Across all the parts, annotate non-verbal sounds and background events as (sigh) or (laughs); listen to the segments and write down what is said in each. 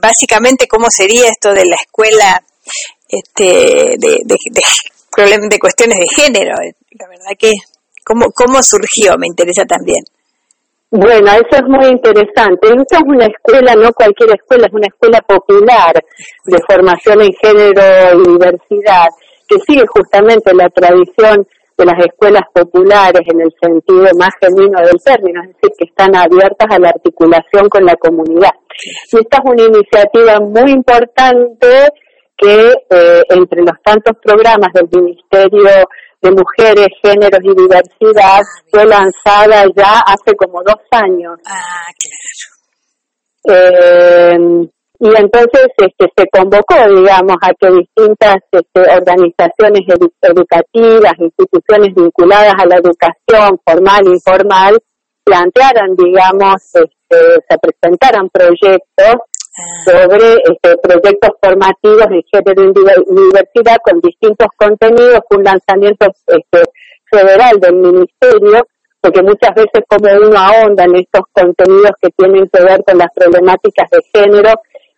básicamente cómo sería esto de la escuela este, de, de, de, cuestiones de género. La verdad que, ¿cómo, ¿cómo surgió? Me interesa también. Bueno, eso es muy interesante. Esta es una escuela, no cualquier escuela, es una escuela popular de formación en género y diversidad, que sigue justamente la tradición de las escuelas populares en el sentido más genuino del término, es decir, que están abiertas a la articulación con la comunidad. Y esta es una iniciativa muy importante que eh, entre los tantos programas del Ministerio de Mujeres, Géneros y Diversidad fue lanzada ya hace como dos años. Ah, claro. Eh, y entonces este, se convocó, digamos, a que distintas este, organizaciones educativas, instituciones vinculadas a la educación formal e informal, plantearan, digamos, este, se presentaran proyectos ah. sobre este, proyectos formativos de género y diversidad con distintos contenidos, un lanzamiento este, federal del ministerio, porque muchas veces como uno ahonda en estos contenidos que tienen que ver con las problemáticas de género,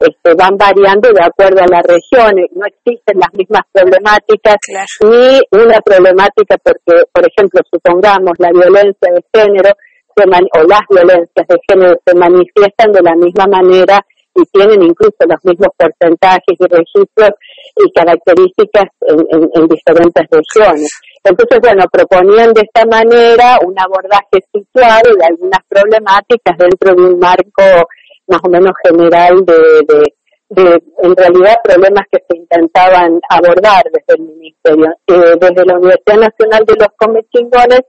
este, van variando de acuerdo a las regiones, no existen las mismas problemáticas ni una problemática porque, por ejemplo, supongamos la violencia de género o las violencias de género se manifiestan de la misma manera y tienen incluso los mismos porcentajes y registros y características en, diferentes regiones. Entonces, bueno, proponían de esta manera un abordaje situado de algunas problemáticas dentro de un marco más o menos general de, de, en realidad, problemas que se intentaban abordar desde el Ministerio. Eh, desde la Universidad Nacional de los Comechingones,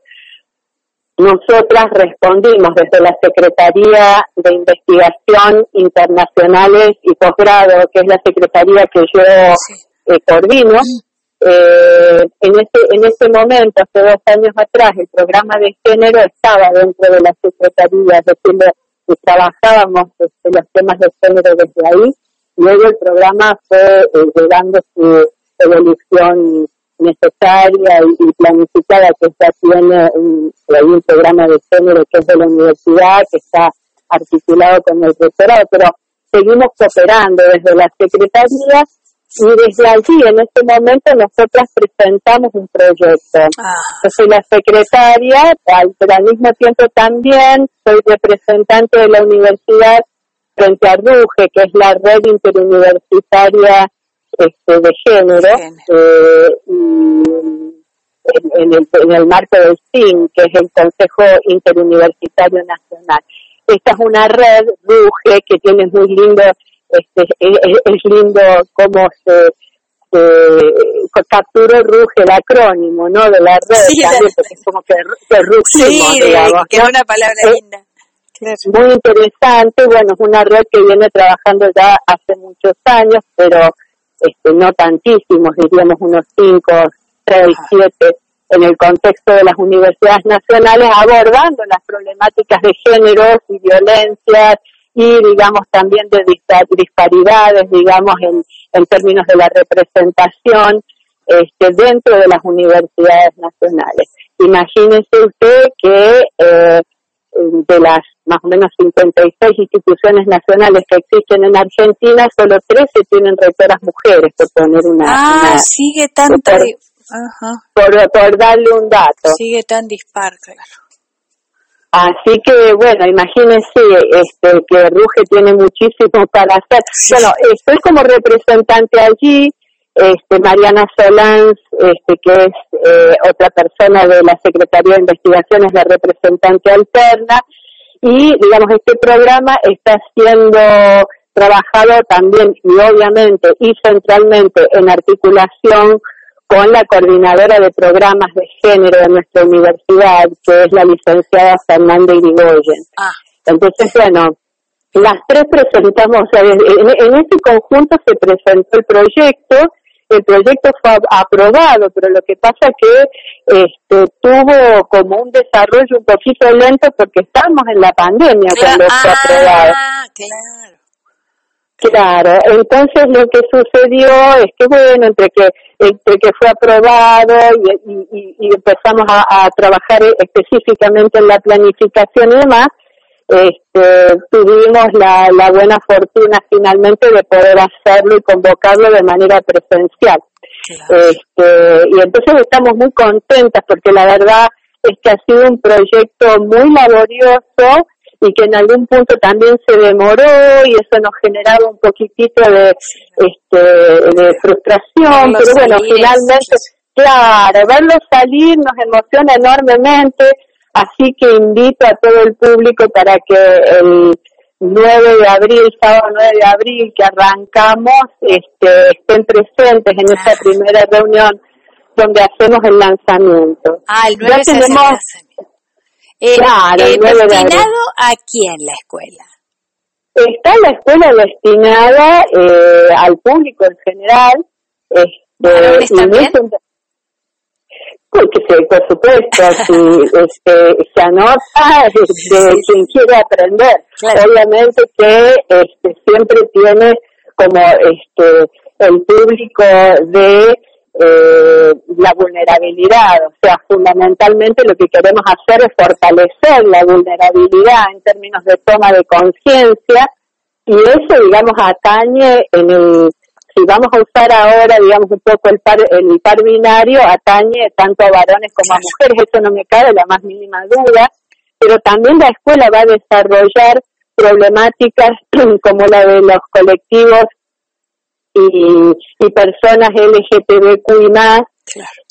nosotras respondimos desde la Secretaría de Investigación Internacionales y Posgrado, que es la secretaría que yo eh, coordino. Eh, en ese en ese momento, hace dos años atrás, el programa de género estaba dentro de la Secretaría, es decir, y trabajábamos este, los temas de género desde ahí. Luego el programa fue eh, llegando su evolución necesaria y, planificada que ya tiene un, un programa de género que es de la universidad, que está articulado con el rectorado, pero seguimos cooperando desde la Secretaría y desde allí, en este momento, nosotras presentamos un proyecto. Ah. Yo soy la secretaria, pero al mismo tiempo también soy representante de la universidad frente a RUGE, que es la red interuniversitaria este, de género, eh, en, el, en el marco del CIN, que es el Consejo Interuniversitario Nacional. Esta es una red, RUGE, que tiene muy lindo este, es, lindo cómo se, capturó Ruge el acrónimo, ¿no? De la red, sí, porque es como que, que sí, digamos, que es una palabra linda. Muy interesante, bueno, es una red que viene trabajando ya hace muchos años, pero este, no tantísimos, diríamos unos 5, 6, 7, en el contexto de las universidades nacionales, abordando las problemáticas de género y violencias y digamos también de disparidades, digamos, en, en términos de la representación este, dentro de las universidades nacionales. Imagínense usted que eh, de las más o menos 56 instituciones nacionales que existen en Argentina, solo 13 tienen rectoras mujeres, por poner una... Ah, sigue tan... Por, por, darle un dato. Sigue tan dispar, claro. Así que, bueno, imagínense este, que Ruge tiene muchísimo para hacer. Bueno, estoy como representante allí, este, Mariana Solans, este, que es eh, otra persona de la Secretaría de Investigaciones, la representante alterna, y, digamos, este programa está siendo trabajado también y obviamente y centralmente en articulación con la coordinadora de programas de género de nuestra universidad, que es la licenciada Fernanda Irigoyen. Ah. Entonces, bueno, las tres presentamos, en, en este conjunto se presentó el proyecto, el proyecto fue aprobado, pero lo que pasa que este, tuvo como un desarrollo un poquito lento porque estamos en la pandemia cuando fue ah, aprobado. Claro. Claro, entonces lo que sucedió es que, bueno, entre que, entre que fue aprobado y, y, empezamos a, trabajar específicamente en la planificación y demás, este, tuvimos la, la buena fortuna finalmente de poder hacerlo y convocarlo de manera presencial. Este, y entonces estamos muy contentas porque la verdad es que ha sido un proyecto muy laborioso y que en algún punto también se demoró y eso nos generaba un poquitito de, este, de frustración, pero bueno, finalmente, claro, verlo salir nos emociona enormemente, así que invito a todo el público para que el 9 de abril, sábado 9 de abril, que arrancamos, este, estén presentes en esta primera reunión donde hacemos el lanzamiento. Ah, el 9 ya tenemos, eh, claro, eh, ¿Destinado a quién la escuela? Está la escuela destinada eh, al público en general. Este, también? Porque, por supuesto, (laughs) si este, se anota de quien quiere aprender. Obviamente que este, siempre tiene como este el público de eh, la vulnerabilidad, o sea, fundamentalmente lo que queremos hacer es fortalecer la vulnerabilidad en términos de toma de conciencia y eso, digamos, atañe en el, si vamos a usar ahora, digamos, un poco el par, el par binario, atañe tanto a varones como a mujeres, eso no me cabe la más mínima duda, pero también la escuela va a desarrollar problemáticas (clears throat) como la de los colectivos y, y personas LGTBQI más,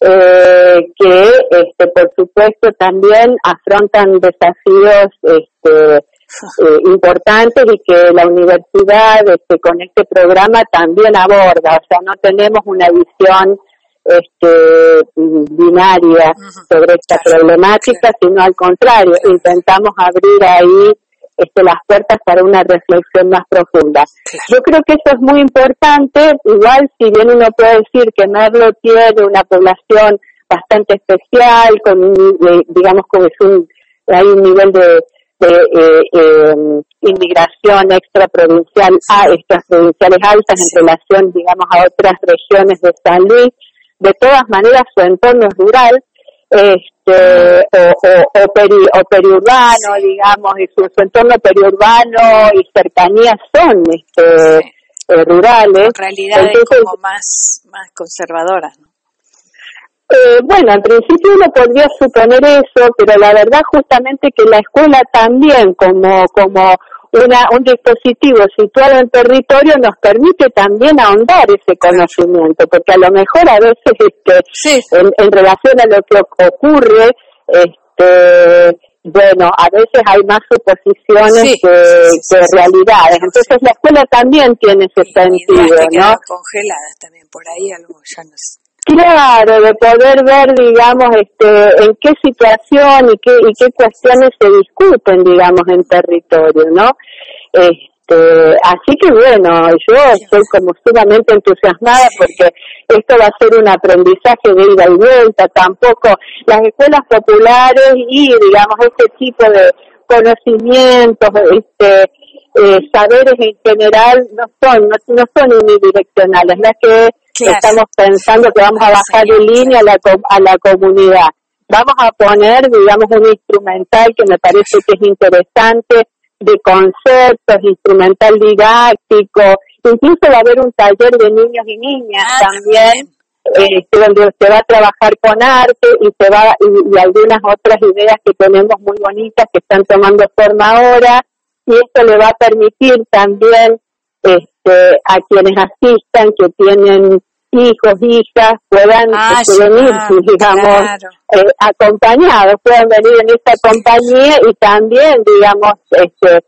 eh, que este, por supuesto también afrontan desafíos este, eh, importantes y que la universidad este, con este programa también aborda, o sea, no tenemos una visión este, binaria sobre esta problemática, sino al contrario, intentamos abrir ahí este, las puertas para una reflexión más profunda. Yo creo que eso es muy importante, igual si bien uno puede decir que Merlo tiene una población bastante especial, con digamos como es un, hay un nivel de, eh, em, inmigración extraprovincial a estas provinciales altas en relación, digamos, a otras regiones de San Luis. De todas maneras, su entorno es rural, este, o, o, periurbano, digamos, y su, entorno periurbano y cercanías son este, eh, rurales. Realidades como más, más conservadoras, eh, bueno, en principio uno podría suponer eso, pero la verdad justamente que la escuela también como, como una, un dispositivo situado en territorio nos permite también ahondar ese conocimiento, porque a lo mejor a veces este, en, relación a lo que ocurre, este, bueno, a veces hay más suposiciones que, realidades. Entonces la escuela también tiene ese sentido, ¿no? Congeladas también por ahí, algo ya no Claro, de poder ver, digamos, este, en qué situación y qué, y qué cuestiones se discuten, digamos, en territorio, ¿no? Este, así que bueno, yo estoy como sumamente entusiasmada porque esto va a ser un aprendizaje de ida y vuelta, tampoco las escuelas populares y, digamos, este tipo de conocimientos, este, eh, saberes en general no son, no, no son unidireccionales, las que Estamos pensando que vamos a bajar de línea a la, a la comunidad. Vamos a poner, digamos, un instrumental que me parece que es interesante de conceptos, instrumental didáctico, incluso va a haber un taller de niños y niñas ah, también, este, donde se va a trabajar con arte y se va y, algunas otras ideas que tenemos muy bonitas que están tomando forma ahora. Y esto le va a permitir también este, a quienes asistan, que tienen hijos, hijas, puedan ah, este, venir, digamos, eh, acompañados, puedan venir en esta compañía y también, digamos, este,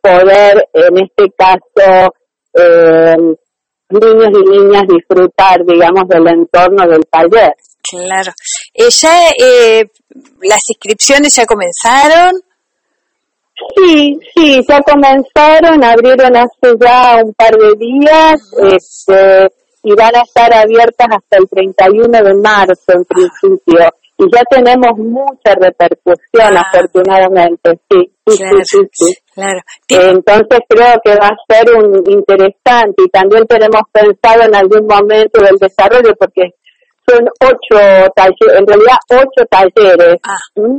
poder, en este caso, eh, niños y niñas disfrutar, digamos, del entorno del taller. Claro. Eh, ya, eh, ¿Las inscripciones ya comenzaron? Sí, sí, ya comenzaron, abrieron hace ya un par de días este, y van a estar abiertas hasta el 31 de marzo en principio. Y ya tenemos mucha repercusión, ah. afortunadamente, sí, sí, sí, sí, Claro. Entonces creo que va a ser un interesante y también tenemos pensado en algún momento del desarrollo porque son ocho talleres, en realidad ocho talleres ah.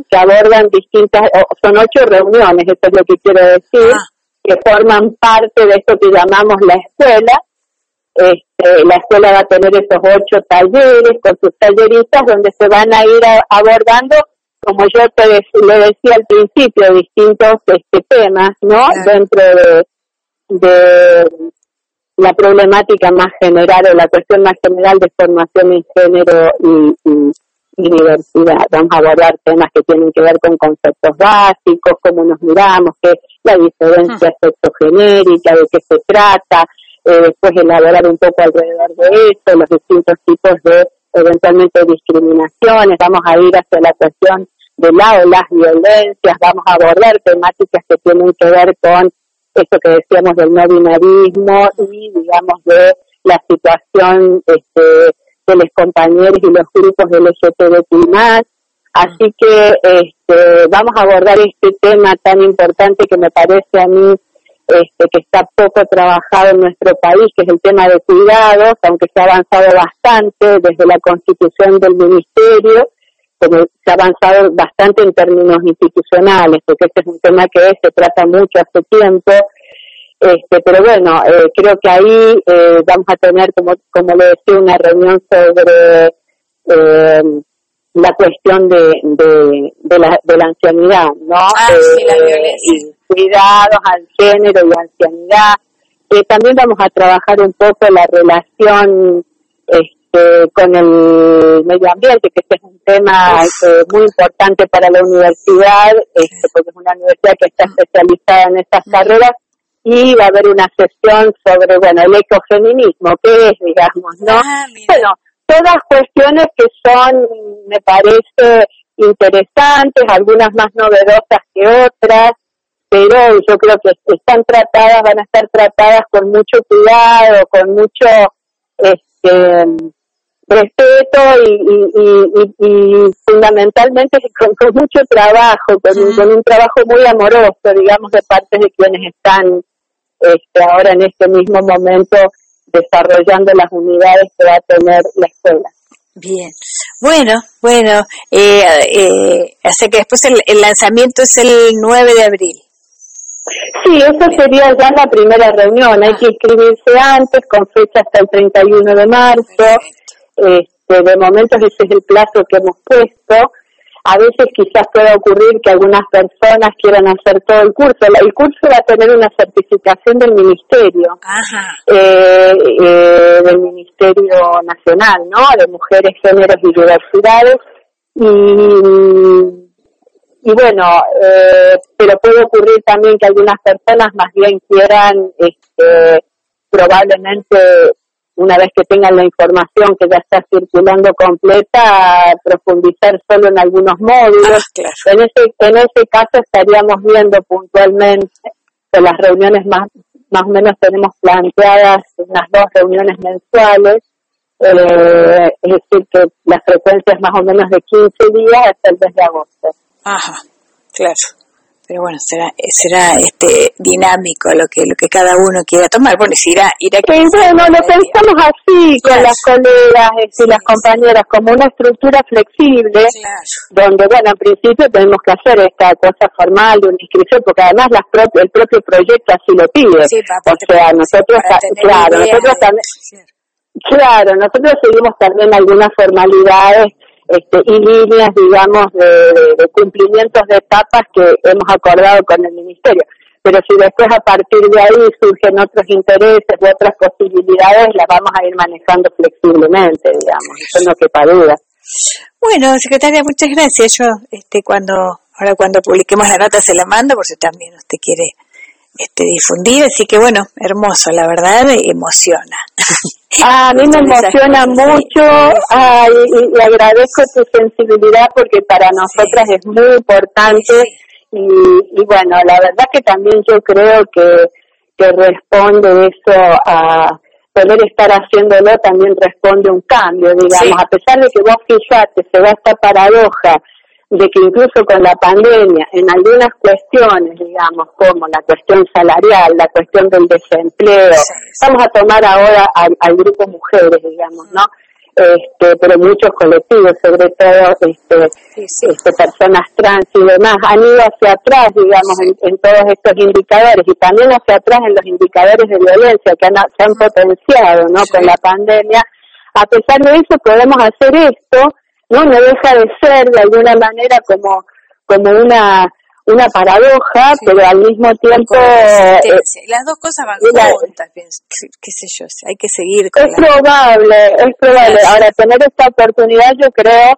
que abordan distintas, son ocho reuniones, eso es lo que quiero decir, ah. que forman parte de esto que llamamos la escuela. Este, la escuela va a tener esos ocho talleres con sus talleristas donde se van a ir abordando, como yo te le decía al principio, distintos este, temas, ¿no? Dentro de, de la problemática más general o la cuestión más general de formación en género y, diversidad. Vamos a abordar temas que tienen que ver con conceptos básicos, cómo nos miramos, qué la diferencia ah. sexogenérica, de qué se trata, eh, después elaborar un poco alrededor de eso, los distintos tipos de eventualmente discriminaciones, vamos a ir hacia la cuestión de la o las violencias, vamos a abordar temáticas que tienen que ver con esto que decíamos del no binarismo y digamos de la situación este, de los compañeros y los grupos del LGTBI+. Así que este, vamos a abordar este tema tan importante que me parece a mí este, que está poco trabajado en nuestro país, que es el tema de cuidados, aunque se ha avanzado bastante desde la constitución del ministerio, como se ha avanzado bastante en términos institucionales, porque este es un tema que se trata mucho hace tiempo, este, pero bueno, eh, creo que ahí eh, vamos a tener, como, como le decía, una reunión sobre eh, la cuestión de, de, la, de la ancianidad, ¿no? Ah, sí, la violencia. cuidados al género y ancianidad. también vamos a trabajar un poco la relación este, con el medio ambiente, que este es un tema muy importante para la universidad, este, porque es una universidad que está especializada en estas carreras y va a haber una sesión sobre, bueno, el ecofeminismo, ¿qué es, digamos, no? Ah, bueno, todas cuestiones que son, me parece, interesantes, algunas más novedosas que otras, pero yo creo que están tratadas, van a estar tratadas con mucho cuidado, con mucho este, respeto y, y, fundamentalmente con, mucho trabajo, con, con, un trabajo muy amoroso, digamos, de parte de quienes están este, ahora en este mismo momento desarrollando las unidades que va a tener la escuela. Bien, bueno, bueno, eh, eh, así que después el, lanzamiento es el 9 de abril. Sí, eso sería ya la primera reunión. Hay que inscribirse antes, con fecha hasta el 31 de marzo. Este, de momento ese es el plazo que hemos puesto. A veces quizás pueda ocurrir que algunas personas quieran hacer todo el curso. El curso va a tener una certificación del Ministerio, eh, eh, del Ministerio Nacional, ¿no? De Mujeres, Géneros y Diversidades. Y, y bueno, eh, pero puede ocurrir también que algunas personas más bien quieran este, probablemente una vez que tengan la información que ya está circulando completa, profundizar solo en algunos módulos. Ah, en, ese, en ese caso estaríamos viendo puntualmente que las reuniones más, más o menos tenemos planteadas unas dos reuniones mensuales, eh, es decir, que la frecuencia es más o menos de 15 días hasta el mes de agosto. Ajá, claro pero bueno será será este dinámico lo que lo que cada uno quiera tomar. Bueno si irá irá lo pensamos así con las colegas y este, las compañeras como una estructura flexible donde bueno en principio tenemos que hacer esta cosa formal de una inscripción porque además las el propio proyecto así lo pide. O sea nosotros claro nosotros también claro nosotros seguimos también algunas formalidades este, y líneas, digamos, de, cumplimientos de etapas que hemos acordado con el Ministerio. Pero si después a partir de ahí surgen otros intereses u otras posibilidades, las vamos a ir manejando flexiblemente, digamos, eso no quepa duda. Bueno, secretaria, muchas gracias. Yo, este, cuando, ahora cuando publiquemos la nota se la mando, por si también usted quiere este, difundir, así que bueno, hermoso, la verdad, emociona. (laughs) Ah, a mí me emociona mucho y, agradezco tu sensibilidad porque para nosotras es muy importante y, y, bueno, la verdad que también yo creo que, que responde eso a poder estar haciéndolo también responde un cambio, digamos, a pesar de que vos fijate, se da esta paradoja de que incluso con la pandemia, en algunas cuestiones, digamos, como la cuestión salarial, la cuestión del desempleo, vamos a tomar ahora al, grupo mujeres, digamos, ¿no? este, pero muchos colectivos, sobre todo este, este, personas trans y demás, han ido hacia atrás, digamos, en, todos estos indicadores y también hacia atrás en los indicadores de violencia que han, se han potenciado ¿no? con la pandemia. A pesar de eso, podemos hacer esto, ¿no? No deja de ser de alguna manera como, como una una paradoja, pero al mismo tiempo... Eh, las dos cosas van juntas, qué sé yo, hay que seguir con Es probable, es probable. Ahora, tener esta oportunidad yo creo,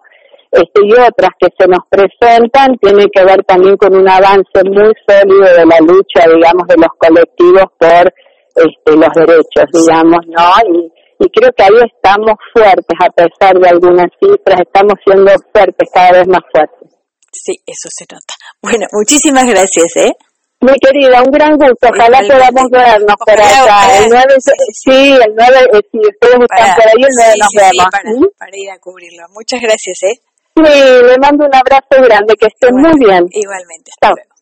este, y otras que se nos presentan, tiene que ver también con un avance muy sólido de la lucha, digamos, de los colectivos por este, los derechos, digamos, ¿no? Y, y creo que ahí estamos fuertes, a pesar de algunas cifras, estamos siendo fuertes, cada vez más fuertes. Sí, eso se nota. Bueno, muchísimas gracias, ¿eh? Mi querida, un gran gusto. Ojalá podamos vernos por acá. El 9, sí, el 9, eh, si ustedes están por ahí, el 9 nos vemos. para, ¿Mm? para, ir a cubrirlo. Muchas gracias, ¿eh? Sí, le mando un abrazo grande, que estén muy bien. Igualmente. Hasta luego.